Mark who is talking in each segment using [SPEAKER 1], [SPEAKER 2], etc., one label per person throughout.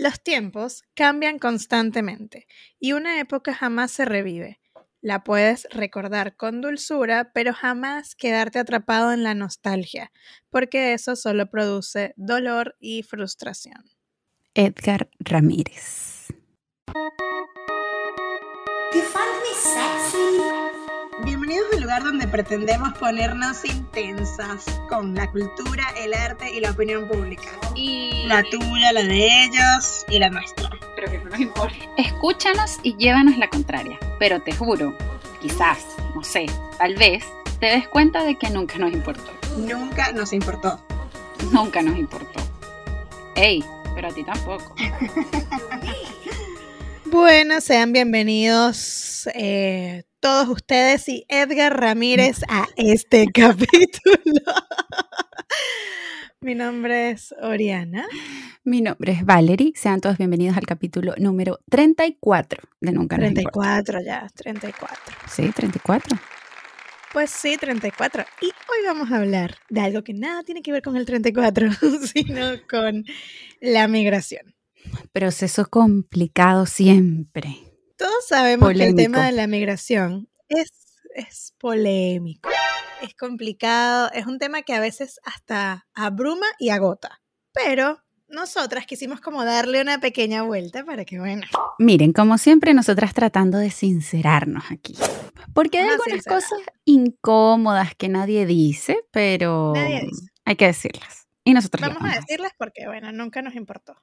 [SPEAKER 1] Los tiempos cambian constantemente y una época jamás se revive. La puedes recordar con dulzura, pero jamás quedarte atrapado en la nostalgia, porque eso solo produce dolor y frustración.
[SPEAKER 2] Edgar Ramírez.
[SPEAKER 1] Bienvenidos al lugar donde pretendemos ponernos intensas con la cultura, el arte y la opinión pública.
[SPEAKER 3] Y
[SPEAKER 1] La tuya, la de ellos y la nuestra.
[SPEAKER 3] pero que no nos importa. Escúchanos y llévanos la contraria. Pero te juro, quizás, no sé, tal vez, te des cuenta de que nunca nos importó.
[SPEAKER 1] Nunca nos importó.
[SPEAKER 3] Nunca nos importó. Ey, pero a ti tampoco.
[SPEAKER 1] Bueno, sean bienvenidos eh, todos ustedes y Edgar Ramírez a este capítulo. Mi nombre es Oriana.
[SPEAKER 2] Mi nombre es Valerie. Sean todos bienvenidos al capítulo número 34 de Nunca nos importa.
[SPEAKER 1] 34 ya, 34.
[SPEAKER 2] Sí, 34.
[SPEAKER 1] Pues sí, 34. Y hoy vamos a hablar de algo que nada tiene que ver con el 34, sino con la migración.
[SPEAKER 2] Proceso complicado siempre.
[SPEAKER 1] Todos sabemos que el tema de la migración es, es polémico, es complicado, es un tema que a veces hasta abruma y agota. Pero nosotras quisimos como darle una pequeña vuelta para que, bueno,
[SPEAKER 2] Miren, como siempre, nosotras tratando de sincerarnos aquí. Porque hay
[SPEAKER 1] Vamos
[SPEAKER 2] algunas
[SPEAKER 1] sincerar.
[SPEAKER 2] cosas incómodas que nadie dice, pero
[SPEAKER 1] Nadie dice.
[SPEAKER 2] hay que decirlas. Y nosotros las
[SPEAKER 1] vamos a
[SPEAKER 2] vamos a decir.
[SPEAKER 1] decirles porque, bueno, nunca nos importó.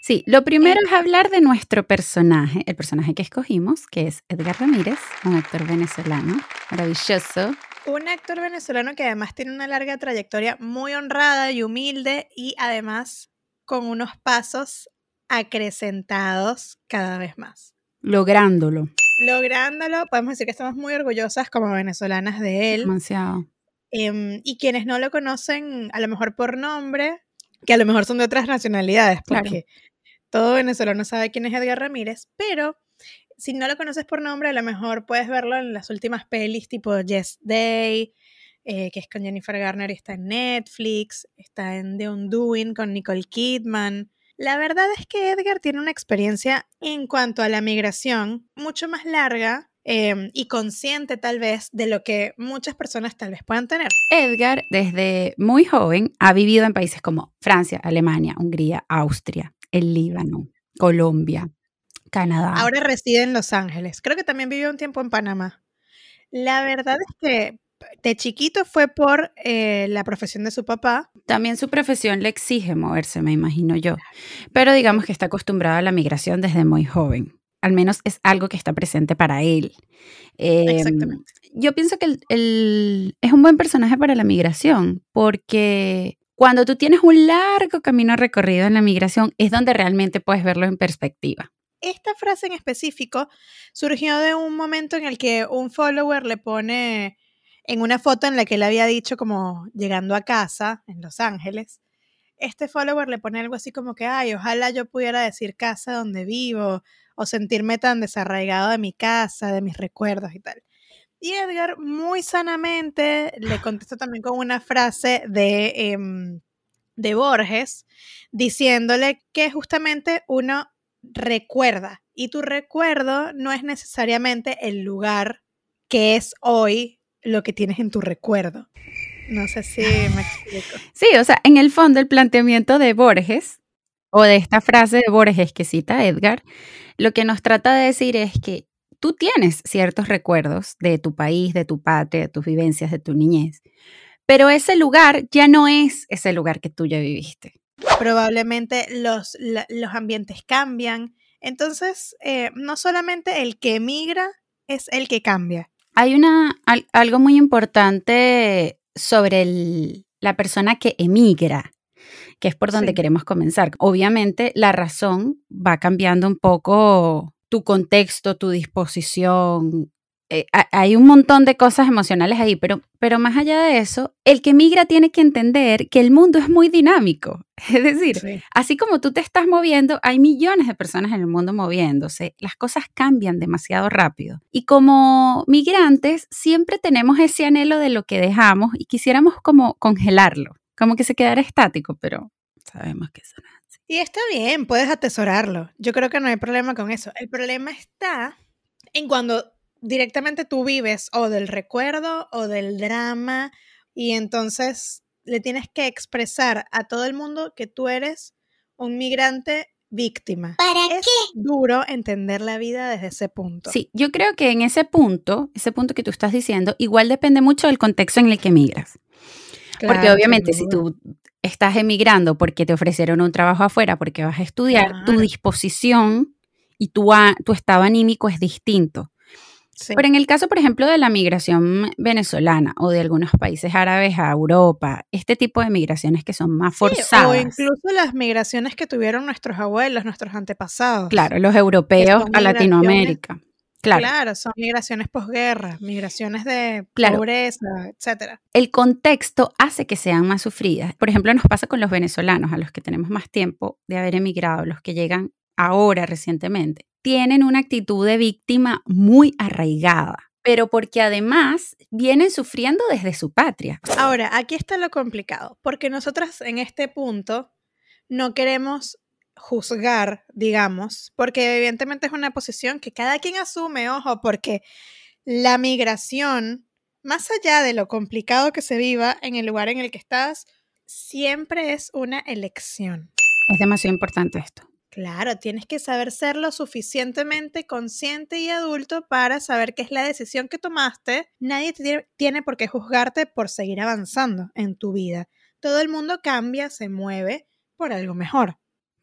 [SPEAKER 2] Sí, lo primero es hablar de nuestro personaje, el personaje que escogimos, que es Edgar Ramírez, un actor venezolano maravilloso.
[SPEAKER 1] Un actor venezolano que además tiene una larga trayectoria muy honrada y humilde y además con unos pasos acrecentados cada vez más.
[SPEAKER 2] lográndolo.
[SPEAKER 1] Lográndolo, podemos decir que estamos muy orgullosas como venezolanas de él.
[SPEAKER 2] Demasiado.
[SPEAKER 1] Em, y quienes no lo conocen, a lo mejor por nombre, que a lo mejor son de otras nacionalidades,
[SPEAKER 2] Claro.
[SPEAKER 1] porque todo venezolano sabe quién es Edgar Ramírez, pero si no lo conoces por nombre, a lo mejor puedes verlo en las últimas pelis tipo Yes Day, eh, que es con Jennifer Garner y está en Netflix, está en The Undoing con Nicole Kidman. La verdad es que Edgar tiene una experiencia en cuanto a la migración mucho más larga em, y consciente tal vez de lo que muchas personas tal vez puedan tener.
[SPEAKER 2] Edgar, desde muy joven, ha vivido en países como Francia, Alemania, Hungría, Austria, el Líbano, Colombia, Canadá.
[SPEAKER 1] Ahora reside en Los Ángeles. Creo que también vivió un tiempo en Panamá. La verdad es que de chiquito fue por eh, la profesión de su papá.
[SPEAKER 2] También su profesión le exige moverse, me imagino yo. Pero digamos que está acostumbrado a la migración desde muy joven. Al menos es algo que está presente para él. Eh,
[SPEAKER 1] Exactamente.
[SPEAKER 2] Yo pienso que el- el- es un buen personaje para la migración, porque cuando tú tienes un largo camino recorrido en la migración, es donde realmente puedes verlo en perspectiva.
[SPEAKER 1] Esta frase en específico surgió de un momento en el que un follower le pone en una foto en la que él había dicho como llegando a casa en Los Ángeles. Este follower le pone algo así como que, ay, ojalá yo pudiera decir casa donde vivo o sentirme tan desarraigado de mi casa, de mis recuerdos y tal. Y Edgar muy sanamente le contesta también con una frase de, em, de Borges diciéndole que justamente uno recuerda y tu recuerdo no es necesariamente el lugar que es hoy lo que tienes en tu recuerdo. No sé si me explico.
[SPEAKER 2] Sí, o sea, en el fondo el planteamiento de Borges, o de esta frase de Borges que cita Edgar, lo que nos trata de decir es que tú tienes ciertos recuerdos de tu país, de tu patria, de tus vivencias, de tu niñez, pero ese lugar ya no es ese lugar que tú ya viviste.
[SPEAKER 1] Probablemente los, la- los ambientes cambian. Entonces, eh, no solamente el que emigra es el que cambia.
[SPEAKER 2] Hay una, al- algo muy importante sobre el- la persona que emigra, que es por donde
[SPEAKER 1] Sí.
[SPEAKER 2] queremos comenzar. Obviamente, la razón va cambiando un poco tu contexto, tu disposición. eh, ha- hay un montón de cosas emocionales ahí, pero, pero más allá de eso, el que migra tiene que entender que el mundo es muy dinámico. Es decir,
[SPEAKER 1] Sí.
[SPEAKER 2] así como tú te estás moviendo, hay millones de personas en el mundo moviéndose. Las cosas cambian demasiado rápido. Y como migrantes, siempre tenemos ese anhelo de lo que dejamos y quisiéramos como congelarlo, como que se quedara estático, pero sabemos que eso no es así.
[SPEAKER 1] Y está bien, puedes atesorarlo. Yo creo que no hay problema con eso. El problema está en cuando directamente tú vives o del recuerdo o del drama y entonces le tienes que expresar a todo el mundo que tú eres un migrante víctima.
[SPEAKER 4] ¿Para
[SPEAKER 1] es duro entender la vida desde ese punto.
[SPEAKER 2] Sí, yo creo que en ese punto, ese punto que tú estás diciendo, igual depende mucho del contexto en el que migras. Porque obviamente si tú estás emigrando porque te ofrecieron un trabajo afuera, porque vas a estudiar, tu disposición y tu, a- tu estado anímico es distinto.
[SPEAKER 1] Sí.
[SPEAKER 2] Pero en el caso, por ejemplo, de la migración venezolana o de algunos países árabes a Europa, este tipo de migraciones que son más
[SPEAKER 1] Sí,
[SPEAKER 2] forzadas.
[SPEAKER 1] o incluso las migraciones que tuvieron nuestros abuelos, nuestros antepasados.
[SPEAKER 2] Claro, los europeos a Latinoamérica. Claro.
[SPEAKER 1] Claro, son migraciones posguerra, migraciones de
[SPEAKER 2] Claro.
[SPEAKER 1] pobreza, etcétera.
[SPEAKER 2] El contexto hace que sean más sufridas. Por ejemplo, nos pasa con los venezolanos, a los que tenemos más tiempo de haber emigrado, los que llegan ahora recientemente. Tienen una actitud de víctima muy arraigada, pero porque además vienen sufriendo desde su patria.
[SPEAKER 1] Ahora, aquí está lo complicado, porque nosotras en este punto no queremos juzgar, digamos, porque evidentemente es una posición que cada quien asume, ojo, porque la migración, más allá de lo complicado que se viva en el lugar en el que estás, siempre es una elección.
[SPEAKER 2] Es demasiado importante esto.
[SPEAKER 1] Claro, tienes que saber ser lo suficientemente consciente y adulto para saber qué es la decisión que tomaste. Nadie te tiene por qué juzgarte por seguir avanzando en tu vida. Todo el mundo cambia, se mueve por algo mejor.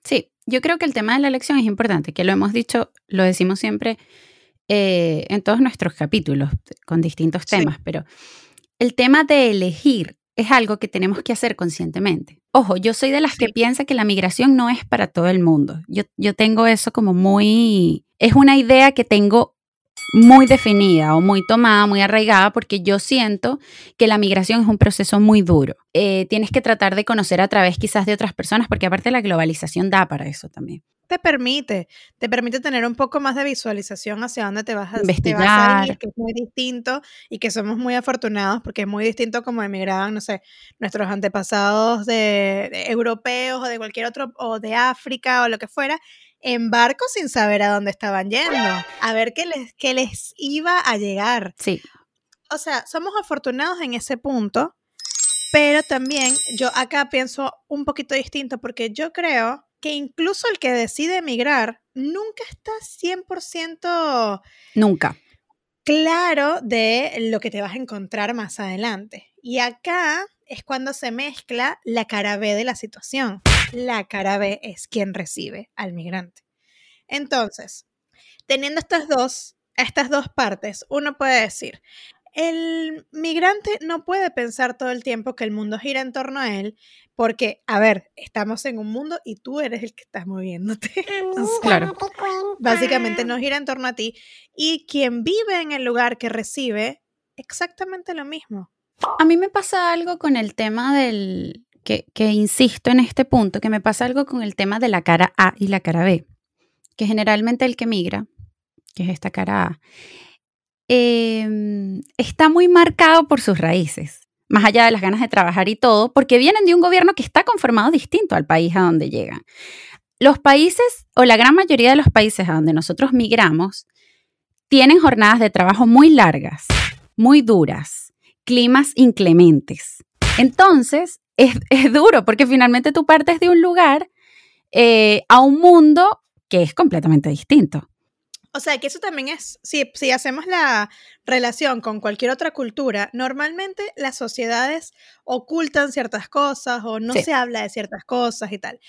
[SPEAKER 2] Sí, yo creo que el tema de la elección es importante, que lo hemos dicho, lo decimos siempre eh, en todos nuestros capítulos con distintos
[SPEAKER 1] Sí.
[SPEAKER 2] temas, pero el tema de elegir es algo que tenemos que hacer conscientemente. Ojo, yo soy de las que piensa que la migración no es para todo el mundo. Yo, yo tengo eso como muy... Es una idea que tengo muy definida o muy tomada, muy arraigada, porque yo siento que la migración es un proceso muy duro. Eh, tienes que tratar de conocer a través quizás de otras personas, porque aparte la globalización da para eso también.
[SPEAKER 1] Te permite, te permite tener un poco más de visualización hacia dónde te vas a, te vas a
[SPEAKER 2] Investigar.
[SPEAKER 1] ir, que es muy distinto y que somos muy afortunados porque es muy distinto como emigraban, no sé, nuestros antepasados de, de europeos o de cualquier otro, o de África o lo que fuera, en barco sin saber a dónde estaban yendo, a ver qué les, qué les iba a llegar.
[SPEAKER 2] Sí,
[SPEAKER 1] O sea, somos afortunados en ese punto, pero también yo acá pienso un poquito distinto porque yo creo que incluso el que decide emigrar nunca está 100%
[SPEAKER 2] nunca.
[SPEAKER 1] claro de lo que te vas a encontrar más adelante. Y acá es cuando se mezcla la cara B de la situación. La cara B es quien recibe al migrante. Entonces, teniendo estas dos, estas dos partes, uno puede decir, el migrante no puede pensar todo el tiempo que el mundo gira en torno a él, porque, a ver, estamos en un mundo y tú eres el que estás moviéndote. Entonces,
[SPEAKER 2] Claro.
[SPEAKER 1] básicamente no gira en torno a ti. Y quien vive en el lugar que recibe, exactamente lo mismo.
[SPEAKER 2] A mí me pasa algo con el tema del, que, insisto en este punto, que me pasa algo con el tema de la cara A y la cara B, que generalmente el que migra, que es esta cara A, em, está muy marcado por sus raíces, más allá de las ganas de trabajar y todo, porque vienen de un gobierno que está conformado distinto al país a donde llegan. Los países, o la gran mayoría de los países a donde nosotros migramos, tienen jornadas de trabajo muy largas, muy duras, climas inclementes. Entonces, es, es duro porque finalmente tú partes de un lugar eh, a un mundo que es completamente distinto.
[SPEAKER 1] O sea, que eso también es, si, si hacemos la relación con cualquier otra cultura, normalmente las sociedades ocultan ciertas cosas o no
[SPEAKER 2] Sí.
[SPEAKER 1] se habla de ciertas cosas y tal.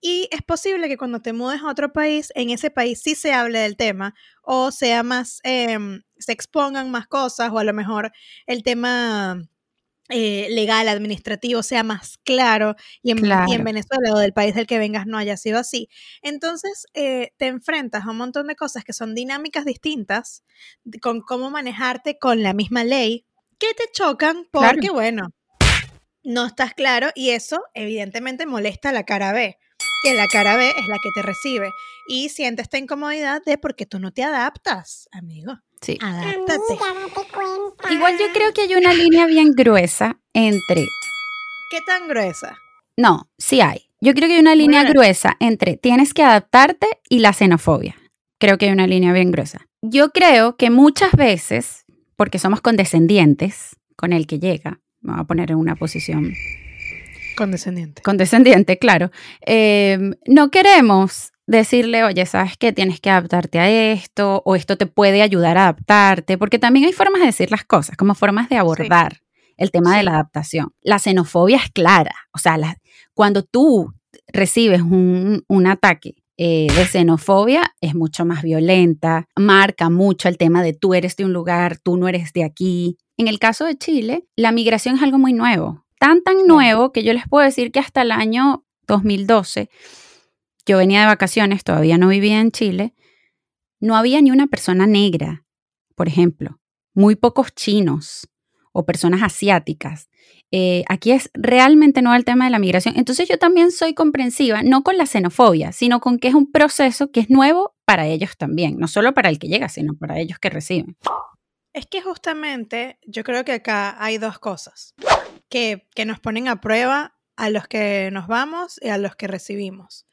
[SPEAKER 1] Y es posible que cuando te mudes a otro país, en ese país sí se hable del tema o sea más, em, se expongan más cosas o a lo mejor el tema eh, legal, administrativo sea más claro y en, y en
[SPEAKER 2] Claro.
[SPEAKER 1] Venezuela o del país del que vengas no haya sido así. Entonces eh, te enfrentas a un montón de cosas que son dinámicas distintas con cómo manejarte con la misma ley que te chocan
[SPEAKER 2] Claro.
[SPEAKER 1] porque, bueno, no estás claro y eso evidentemente molesta a la cara B, que la cara B es la que te recibe y siente esta incomodidad de porque tú no te adaptas, amigo.
[SPEAKER 2] Sí.
[SPEAKER 1] Adáptate.
[SPEAKER 2] Igual yo creo que hay una línea bien gruesa entre,
[SPEAKER 1] ¿Qué tan gruesa?
[SPEAKER 2] no, sí hay, Yo creo que hay una línea
[SPEAKER 1] Bueno.
[SPEAKER 2] gruesa entre tienes que adaptarte y la xenofobia. Creo que hay una línea bien gruesa. Yo creo que muchas veces, porque somos condescendientes con el que llega, me voy a poner en una posición
[SPEAKER 1] Condescendiente.
[SPEAKER 2] condescendiente, claro, eh, no queremos decirle, oye, ¿sabes qué? Tienes que adaptarte a esto o esto te puede ayudar a adaptarte, porque también hay formas de decir las cosas, como formas de abordar el tema de la adaptación. La xenofobia es clara, o sea, la- cuando tú recibes un, un ataque eh, de xenofobia es mucho más violenta, marca mucho el tema de tú eres de un lugar, tú no eres de aquí. En el caso de Chile, la migración es algo muy nuevo, tan tan nuevo que yo les puedo decir que hasta el año 2012, yo venía de vacaciones, todavía no vivía en Chile, no había ni una persona negra, por ejemplo, muy pocos chinos o personas asiáticas. Eh, aquí es realmente nuevo el tema de la migración. Entonces yo también soy comprensiva, no con la xenofobia, sino con que es un proceso que es nuevo para ellos también, no solo para el que llega, sino para ellos que reciben.
[SPEAKER 1] Es que justamente yo creo que acá hay dos cosas que, que nos ponen a prueba a los que nos vamos y a los que recibimos.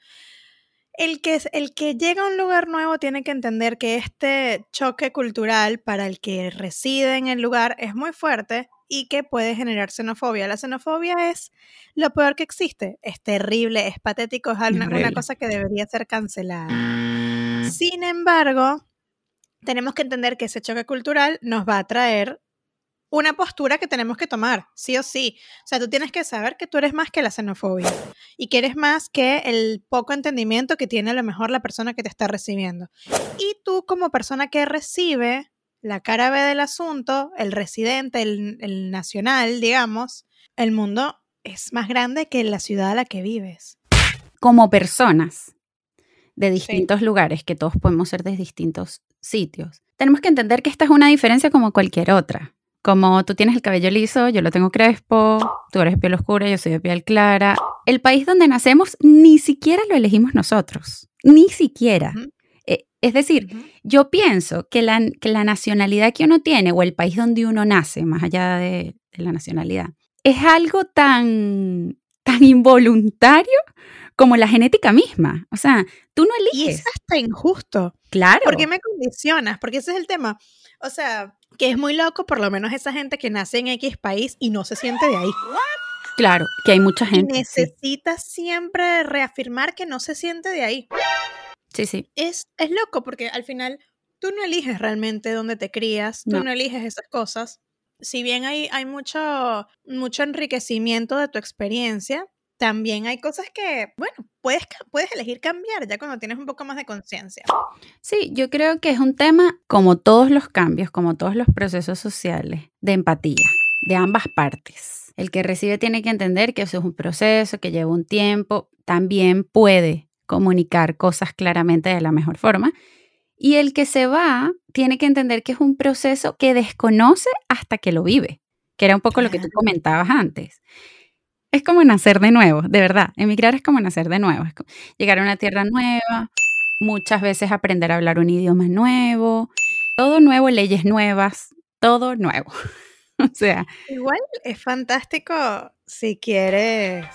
[SPEAKER 1] El que, el que llega a un lugar nuevo tiene que entender que este choque cultural para el que reside en el lugar es muy fuerte y que puede generar xenofobia. La xenofobia es lo peor que existe. Es terrible, es patético, es una, una cosa que debería ser cancelada. Sin embargo, tenemos que entender que ese choque cultural nos va a traer una postura que tenemos que tomar, sí o sí. O sea, tú tienes que saber que tú eres más que la xenofobia y que eres más que el poco entendimiento que tiene a lo mejor la persona que te está recibiendo. Y tú como persona que recibe la cara B del asunto, el residente, el, el nacional, digamos, el mundo es más grande que la ciudad a la que vives.
[SPEAKER 2] Como personas de distintos lugares, que todos podemos ser de distintos sitios, tenemos que entender que esta es una diferencia como cualquier otra. Como tú tienes el cabello liso, yo lo tengo crespo, tú eres de piel oscura, yo soy de piel clara. El país donde nacemos ni siquiera lo elegimos nosotros, ni siquiera. Eh, es decir, yo pienso que la, que la nacionalidad que uno tiene o el país donde uno nace, más allá de, de la nacionalidad, es algo tan, tan involuntario como la genética misma. O sea, tú no
[SPEAKER 1] Y
[SPEAKER 2] eliges.
[SPEAKER 1] es hasta injusto.
[SPEAKER 2] claro.
[SPEAKER 1] ¿Por qué me condicionas? Porque ese es el tema. O sea, que es muy loco, por lo menos esa gente que nace en X país y no se siente de ahí.
[SPEAKER 2] Claro, que hay mucha
[SPEAKER 1] Y
[SPEAKER 2] gente. Sí,
[SPEAKER 1] necesita siempre reafirmar que no se siente de ahí.
[SPEAKER 2] sí, sí.
[SPEAKER 1] Es, es loco porque al final tú no eliges realmente dónde te crías, tú
[SPEAKER 2] No.
[SPEAKER 1] no, eliges esas cosas. Si bien hay, hay mucho, mucho enriquecimiento de tu experiencia, también hay cosas que, bueno, puedes, puedes elegir cambiar ya cuando tienes un poco más de conciencia.
[SPEAKER 2] Sí, yo creo que es un tema, como todos los cambios, como todos los procesos sociales, de empatía, de ambas partes. El que recibe tiene que entender que eso es un proceso, que lleva un tiempo, también puede comunicar cosas claramente de la mejor forma. Y el que se va tiene que entender que es un proceso que desconoce hasta que lo vive, que era un poco lo que tú comentabas antes. Es como nacer de nuevo, de verdad. Emigrar es como nacer de nuevo, es como llegar a una tierra nueva, muchas veces aprender a hablar un idioma nuevo, todo nuevo, leyes nuevas, todo nuevo. o sea,
[SPEAKER 1] Igual es fantástico si quieres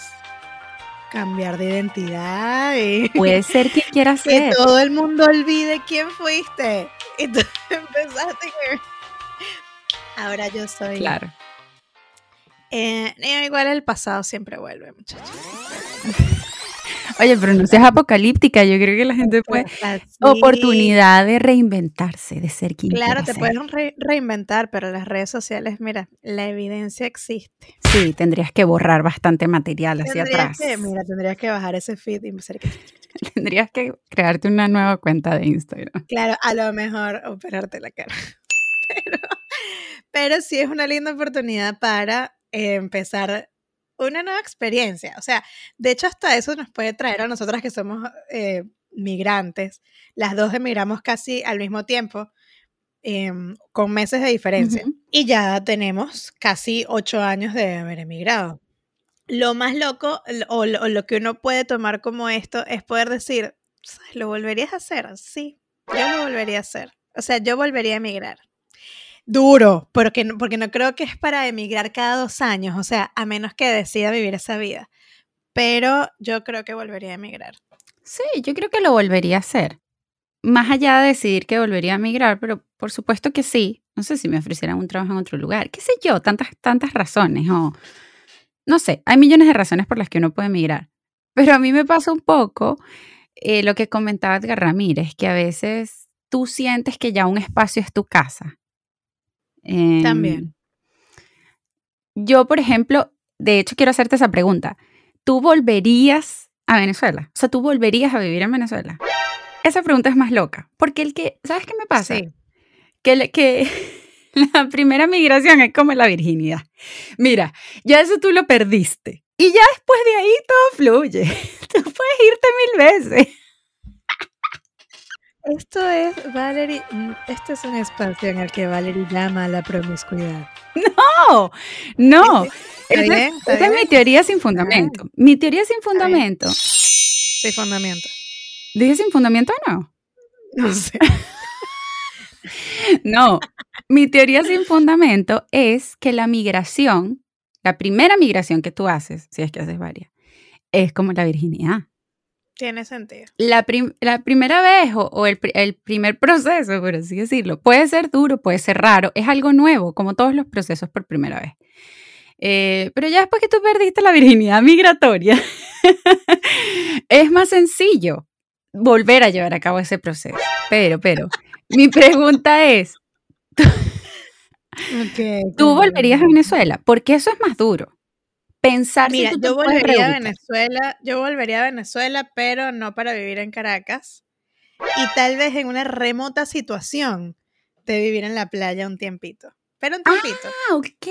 [SPEAKER 1] cambiar de identidad y
[SPEAKER 2] puede ser que quieras
[SPEAKER 1] que
[SPEAKER 2] ser.
[SPEAKER 1] todo el mundo olvide quién fuiste. Y tú empezaste que... Ahora yo soy...
[SPEAKER 2] Claro.
[SPEAKER 1] Eh, eh, igual el pasado siempre vuelve, muchachos.
[SPEAKER 2] Oye, pero no seas apocalíptica, yo creo que la gente puede...
[SPEAKER 1] Así-
[SPEAKER 2] Oportunidad de reinventarse, de ser quien
[SPEAKER 1] Claro, te
[SPEAKER 2] ser.
[SPEAKER 1] pueden re- reinventar, pero las redes sociales, mira, la evidencia existe.
[SPEAKER 2] Sí, tendrías que borrar bastante material hacia
[SPEAKER 1] Tendrías
[SPEAKER 2] atrás.
[SPEAKER 1] que, mira, tendrías que bajar ese feed y que...
[SPEAKER 2] Tendrías que crearte una nueva cuenta de Instagram.
[SPEAKER 1] Claro, a lo mejor operarte la cara. Pero, pero sí es una linda oportunidad para empezar una nueva experiencia. O sea, de hecho hasta eso nos puede traer a nosotras que somos eh, migrantes. Las dos emigramos casi al mismo tiempo, em, con meses de diferencia. Y ya tenemos casi ocho años de haber emigrado. Lo más loco o lo, o lo que uno puede tomar como esto es poder decir, "¿Sabes? ¿lo volverías a hacer? Sí, yo lo volvería a hacer. O sea, yo volvería a emigrar. Duro, porque, porque no creo que es para emigrar cada dos años, o sea, a menos que decida vivir esa vida. pero yo creo que volvería a emigrar.
[SPEAKER 2] Sí, yo creo que lo volvería a hacer. Más allá de decidir que volvería a emigrar, pero por supuesto que sí. No sé si me ofrecieran un trabajo en otro lugar. ¿Qué sé yo? Tantas, tantas razones. O, no sé, hay millones de razones por las que uno puede emigrar. Pero a mí me pasa un poco eh, lo que comentaba Edgar Ramírez, que a veces tú sientes que ya un espacio es tu casa.
[SPEAKER 1] También.
[SPEAKER 2] Em, yo, por ejemplo, de hecho quiero hacerte esa pregunta. ¿Tú volverías a Venezuela? O sea, ¿tú volverías a vivir en Venezuela? Esa pregunta es más loca, porque el que, ¿sabes qué me pasa?
[SPEAKER 1] Sí.
[SPEAKER 2] Que, que la primera migración es como la virginidad. Mira, ya eso tú lo perdiste. Y ya después de ahí todo fluye. Tú puedes irte mil veces.
[SPEAKER 1] Esto es, Valerie, mm, este es un espacio en el que Valerie llama a la promiscuidad.
[SPEAKER 2] No, no.
[SPEAKER 1] Bien,
[SPEAKER 2] esa es mi teoría sin fundamento. Mi teoría sin fundamento.
[SPEAKER 1] Sí, fundamento.
[SPEAKER 2] ¿Dije sin fundamento o no?
[SPEAKER 1] No sé.
[SPEAKER 2] No. Mi teoría sin fundamento es que la migración, la primera migración que tú haces, si es que haces varias, es como la virginidad.
[SPEAKER 1] Tiene sentido.
[SPEAKER 2] La, prim- la primera vez o, o el, el primer proceso, por así decirlo, puede ser duro, puede ser raro, es algo nuevo, como todos los procesos por primera vez. Eh, pero ya después que tú perdiste la virginidad migratoria, es más sencillo volver a llevar a cabo ese proceso. Pero, pero, mi pregunta es,
[SPEAKER 1] Okay,
[SPEAKER 2] ¿tú volverías a Venezuela? Porque eso es más duro. Pensar
[SPEAKER 1] Mira,
[SPEAKER 2] si tú te
[SPEAKER 1] yo volvería a. Venezuela, yo volvería a Venezuela, pero no para vivir en Caracas. Y tal vez en una remota situación de vivir en la playa un tiempito. Pero un tiempito.
[SPEAKER 2] Ah, ok.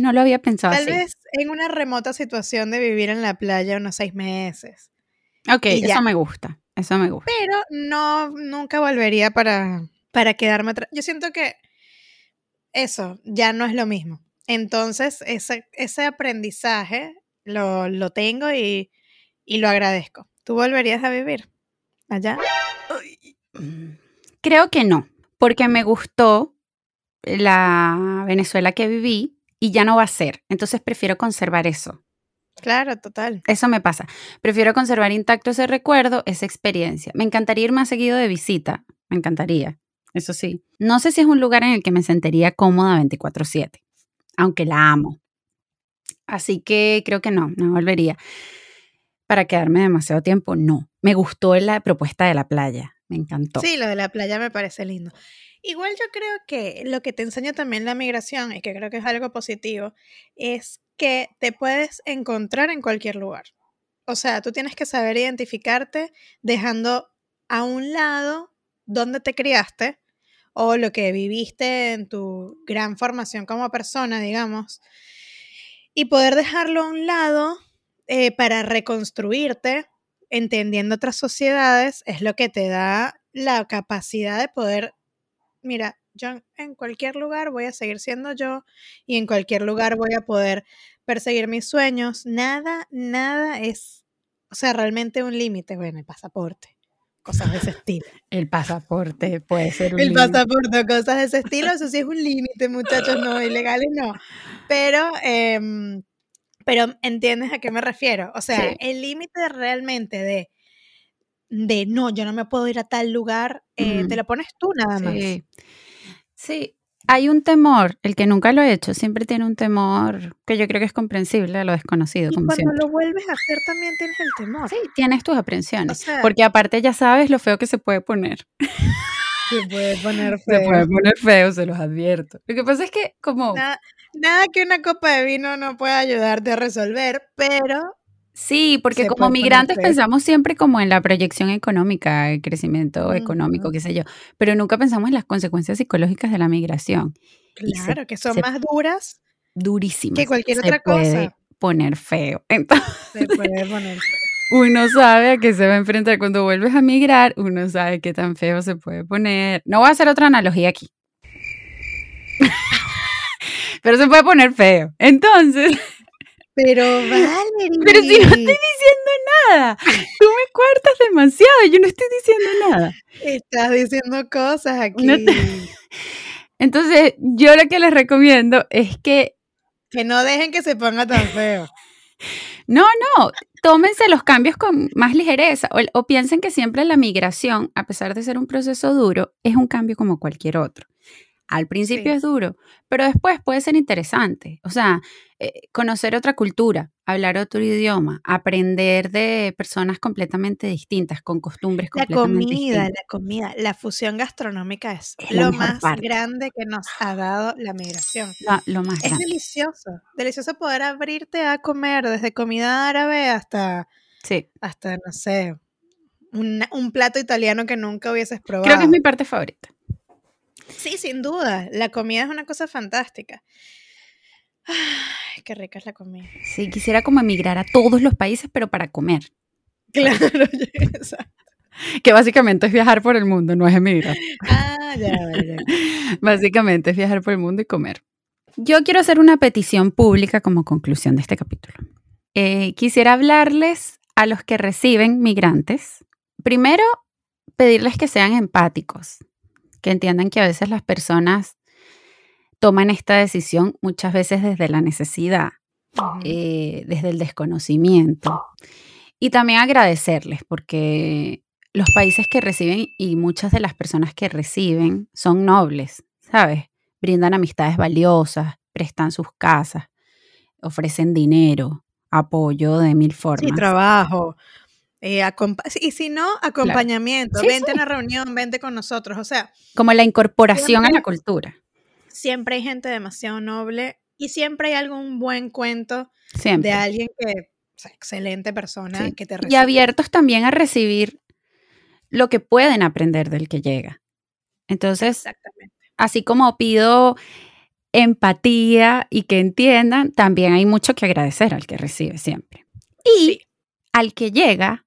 [SPEAKER 2] No lo había pensado
[SPEAKER 1] tal
[SPEAKER 2] así.
[SPEAKER 1] vez en una remota situación de vivir en la playa unos seis meses.
[SPEAKER 2] Ok,
[SPEAKER 1] y
[SPEAKER 2] eso
[SPEAKER 1] ya.
[SPEAKER 2] me gusta. Eso me gusta.
[SPEAKER 1] Pero no, nunca volvería para, para quedarme atrás. Yo siento que eso ya no es lo mismo. Entonces, ese, ese aprendizaje lo, lo tengo y, y lo agradezco. ¿Tú volverías a vivir allá?
[SPEAKER 2] Mm, Creo que no, porque me gustó la Venezuela que viví y ya no va a ser. Entonces prefiero conservar eso.
[SPEAKER 1] Claro, total.
[SPEAKER 2] Eso me pasa. Prefiero conservar intacto ese recuerdo, esa experiencia. Me encantaría ir más seguido de visita. Me encantaría. Eso sí. No sé si es un lugar en el que me sentiría cómoda 24/7, aunque la amo. Así que creo que no, no volvería. Para quedarme demasiado tiempo, no. Me gustó la propuesta de la playa. Me encantó.
[SPEAKER 1] Sí, lo de la playa me parece lindo. Igual yo creo que lo que te enseña también la migración, y que creo que es algo positivo, es que te puedes encontrar en cualquier lugar. O sea, tú tienes que saber identificarte dejando a un lado dónde te criaste o lo que viviste en tu gran formación como persona, digamos, y poder dejarlo a un lado eh, para reconstruirte, entendiendo otras sociedades, es lo que te da la capacidad de poder, mira, yo en cualquier lugar voy a seguir siendo yo y en cualquier lugar voy a poder perseguir mis sueños. Nada, nada es, o sea, realmente un límite, bueno, el pasaporte, cosas de ese estilo.
[SPEAKER 2] El pasaporte puede ser un
[SPEAKER 1] El
[SPEAKER 2] límite.
[SPEAKER 1] pasaporte, cosas de ese estilo, eso sí es un límite, muchachos, no, ilegales no. Pero, em, pero entiendes a qué me refiero. O sea,
[SPEAKER 2] Sí.
[SPEAKER 1] el límite realmente de, de no, yo no me puedo ir a tal lugar, eh, te lo pones tú nada más.
[SPEAKER 2] Sí. Sí, hay un temor, el que nunca lo ha hecho, siempre tiene un temor que yo creo que es comprensible a lo desconocido,
[SPEAKER 1] Y
[SPEAKER 2] como
[SPEAKER 1] cuando
[SPEAKER 2] siempre.
[SPEAKER 1] lo vuelves a hacer también tienes el temor.
[SPEAKER 2] Sí, tienes tus
[SPEAKER 1] O
[SPEAKER 2] aprensiones,
[SPEAKER 1] sea,
[SPEAKER 2] porque aparte ya sabes lo feo que se puede poner.
[SPEAKER 1] se puede poner
[SPEAKER 2] Se puede
[SPEAKER 1] feo.
[SPEAKER 2] poner feo, se los advierto. Lo que pasa es que como,
[SPEAKER 1] Nada, nada que una copa de vino no pueda ayudarte a resolver, pero
[SPEAKER 2] sí, porque
[SPEAKER 1] se
[SPEAKER 2] como
[SPEAKER 1] puede
[SPEAKER 2] migrantes pensamos siempre como en la proyección económica, el crecimiento económico,
[SPEAKER 1] Ujú.
[SPEAKER 2] qué sé yo, pero nunca pensamos en las consecuencias psicológicas de la migración. Se-
[SPEAKER 1] Claro, que son
[SPEAKER 2] se-
[SPEAKER 1] más duras
[SPEAKER 2] Durísimas.
[SPEAKER 1] que cualquier
[SPEAKER 2] se
[SPEAKER 1] otra
[SPEAKER 2] puede
[SPEAKER 1] cosa.
[SPEAKER 2] poner feo. Entonces,
[SPEAKER 1] Se puede poner feo.
[SPEAKER 2] uno sabe a qué se va a enfrentar cuando vuelves a migrar, uno sabe qué tan feo se puede poner. No voy a hacer otra analogía aquí. Pero se puede poner feo. Entonces,
[SPEAKER 1] Pero Valerie.
[SPEAKER 2] pero si no estoy diciendo nada, tú me cuartas demasiado, yo no estoy diciendo nada.
[SPEAKER 1] Estás diciendo cosas aquí
[SPEAKER 2] No Entonces, yo lo que les recomiendo es que
[SPEAKER 1] que no dejen que se ponga tan feo.
[SPEAKER 2] No, no, tómense los cambios con más ligereza o, o, piensen que siempre la migración, a pesar de ser un proceso duro, es un cambio como cualquier otro. Al principio
[SPEAKER 1] Sí.
[SPEAKER 2] es duro, pero después puede ser interesante. O sea, eh, conocer otra cultura, hablar otro idioma, aprender de personas completamente distintas, con costumbres
[SPEAKER 1] La
[SPEAKER 2] completamente
[SPEAKER 1] comida,
[SPEAKER 2] distintas.
[SPEAKER 1] la comida, la fusión gastronómica es, lo más
[SPEAKER 2] parte.
[SPEAKER 1] grande que nos ha dado la migración.
[SPEAKER 2] Lo, lo más
[SPEAKER 1] Es
[SPEAKER 2] grande.
[SPEAKER 1] delicioso, delicioso poder abrirte a comer desde comida árabe hasta,
[SPEAKER 2] Sí,
[SPEAKER 1] hasta no sé, un, un plato italiano que nunca hubieses
[SPEAKER 2] creo
[SPEAKER 1] probado.
[SPEAKER 2] que es mi parte favorita.
[SPEAKER 1] Sí, sin duda, la comida es una cosa fantástica. Ay, qué rica es la comida.
[SPEAKER 2] Sí, quisiera como emigrar a todos los países, pero para comer.
[SPEAKER 1] Claro, exacto.
[SPEAKER 2] Que básicamente es viajar por el mundo, no es emigrar.
[SPEAKER 1] Ah, ya, ya.
[SPEAKER 2] Básicamente es viajar por el mundo y comer. Yo quiero hacer una petición pública como conclusión de este capítulo. Eh, quisiera hablarles a los que reciben migrantes. Primero, pedirles que sean empáticos, que entiendan que a veces las personas toman esta decisión muchas veces desde la necesidad, eh, desde el desconocimiento. Y también agradecerles, porque los países que reciben y muchas de las personas que reciben son nobles, ¿sabes? Brindan amistades valiosas, prestan sus casas, ofrecen dinero, apoyo de mil
[SPEAKER 1] Sí,
[SPEAKER 2] formas.
[SPEAKER 1] trabajo. Eh, y si no, acompañamiento.
[SPEAKER 2] Sí,
[SPEAKER 1] vente
[SPEAKER 2] sí.
[SPEAKER 1] a una reunión, vente con nosotros. O sea,
[SPEAKER 2] Como la incorporación a la cultura.
[SPEAKER 1] siempre hay gente demasiado noble y siempre hay algún buen cuento
[SPEAKER 2] Siempre.
[SPEAKER 1] de alguien que, o sea, excelente persona
[SPEAKER 2] Sí.
[SPEAKER 1] que te
[SPEAKER 2] Y
[SPEAKER 1] recibe.
[SPEAKER 2] abiertos también a recibir lo que pueden aprender del que llega. Entonces,
[SPEAKER 1] Exactamente.
[SPEAKER 2] así como pido empatía y que entiendan, también hay mucho que agradecer al que recibe siempre. Y al que llega,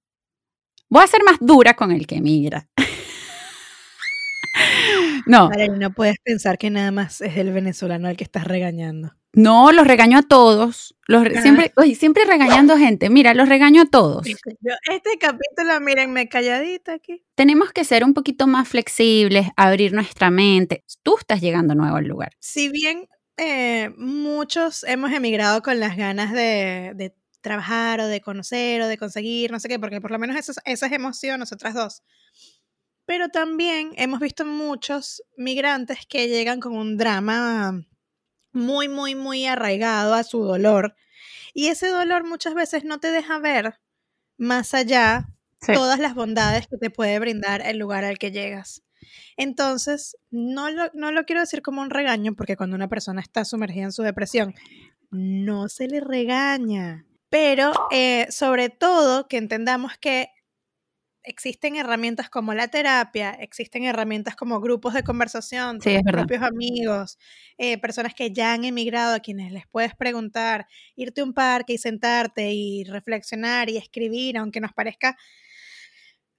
[SPEAKER 2] voy a ser más dura con el que emigra. no,
[SPEAKER 1] no puedes pensar que nada más es el venezolano al que estás regañando.
[SPEAKER 2] no, los regaño a todos. Los re-
[SPEAKER 1] Ah.
[SPEAKER 2] siempre, oye, siempre regañando gente. Mira, los regaño a todos.
[SPEAKER 1] Este capítulo, mírenme calladita aquí.
[SPEAKER 2] Tenemos que ser un poquito más flexibles, abrir nuestra mente. Tú estás llegando nuevo al lugar.
[SPEAKER 1] Si bien eh, muchos hemos emigrado con las ganas de, de trabajar o de conocer o de conseguir, no sé qué, porque por lo menos eso, esa es emoción, nosotras dos. Pero también hemos visto muchos migrantes que llegan con un drama muy, muy, muy arraigado a su dolor. Y ese dolor muchas veces no te deja ver más allá
[SPEAKER 2] Sí.
[SPEAKER 1] todas las bondades que te puede brindar el lugar al que llegas. Entonces, no lo, no lo quiero decir como un regaño, porque cuando una persona está sumergida en su depresión, no se le regaña. Pero eh, sobre todo que entendamos que existen herramientas como la terapia, existen herramientas como grupos de conversación,
[SPEAKER 2] Sí,
[SPEAKER 1] propios amigos, eh, personas que ya han emigrado, a quienes les puedes preguntar, irte a un parque y sentarte y reflexionar y escribir, aunque nos parezca,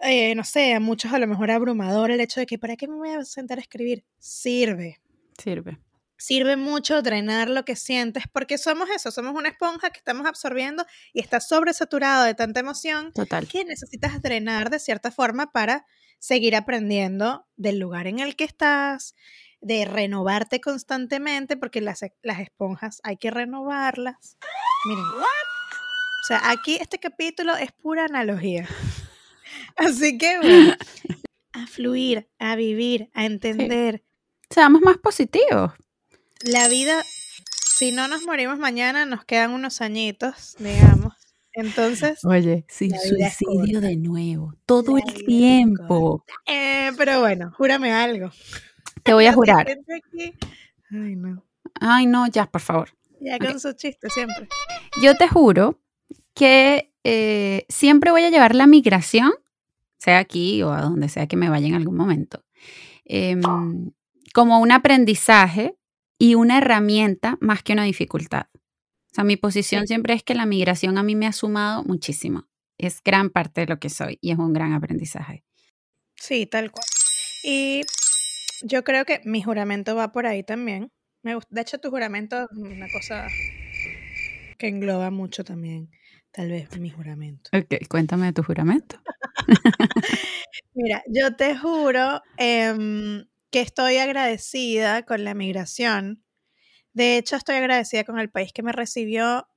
[SPEAKER 1] eh, no sé, a muchos a lo mejor abrumador el hecho de que ¿para qué me voy a sentar a escribir? Sirve
[SPEAKER 2] Sirve.
[SPEAKER 1] Sirve mucho drenar lo que sientes, porque somos eso, somos una esponja que estamos absorbiendo y está sobresaturado de tanta emoción
[SPEAKER 2] Total.
[SPEAKER 1] que necesitas drenar de cierta forma para seguir aprendiendo del lugar en el que estás, de renovarte constantemente, porque las, las esponjas hay que renovarlas. Miren. O sea, aquí este capítulo es pura analogía. Así que bueno, a fluir, a vivir, a entender.
[SPEAKER 2] Seamos más positivos.
[SPEAKER 1] La vida, si no nos morimos mañana, nos quedan unos añitos, digamos. Entonces,
[SPEAKER 2] Oye, sí, suicidio de nuevo. Todo
[SPEAKER 1] La
[SPEAKER 2] el tiempo.
[SPEAKER 1] eh, pero bueno, júrame algo.
[SPEAKER 2] Te voy a jurar.
[SPEAKER 1] Ay, no.
[SPEAKER 2] Ay, no, ya, por favor.
[SPEAKER 1] Ya con su chiste siempre.
[SPEAKER 2] Yo te juro que eh, siempre voy a llevar la migración, sea aquí o a donde sea que me vaya en algún momento, em, como un aprendizaje y una herramienta más que una dificultad. O sea, mi posición
[SPEAKER 1] Sí.
[SPEAKER 2] siempre es que la migración a mí me ha sumado muchísimo. Es gran parte de lo que soy y es un gran aprendizaje.
[SPEAKER 1] Sí, tal cual. Y yo creo que mi juramento va por ahí también. Me gusta, de hecho, tu juramento es una cosa que engloba mucho también, tal vez, mi juramento.
[SPEAKER 2] Ok, cuéntame de tu juramento.
[SPEAKER 1] Mira, yo te juro em, que estoy agradecida con la migración. De hecho, estoy agradecida con el país que me recibió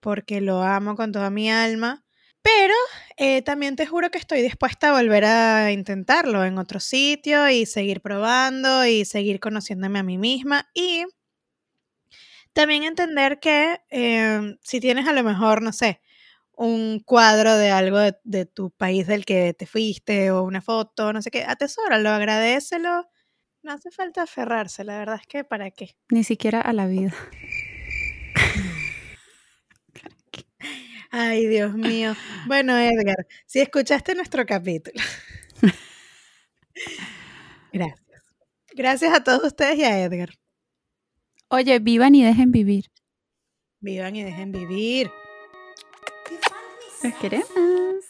[SPEAKER 1] porque lo amo con toda mi alma. Pero eh, también te juro que estoy dispuesta a volver a intentarlo en otro sitio y seguir probando y seguir conociéndome a mí misma. Y también entender que em, si tienes a lo mejor, no sé, un cuadro de algo de, tu país del que te fuiste o una foto, no sé qué, atesóralo, agradecelo. No hace falta aferrarse, la verdad es que para qué.
[SPEAKER 2] Ni siquiera a la vida.
[SPEAKER 1] Ay, Dios mío. Bueno, Edgar, si escuchaste nuestro capítulo. Gracias. Gracias a todos ustedes y a Edgar.
[SPEAKER 2] Oye, vivan y dejen vivir.
[SPEAKER 1] Vivan y dejen vivir.
[SPEAKER 2] Los queremos.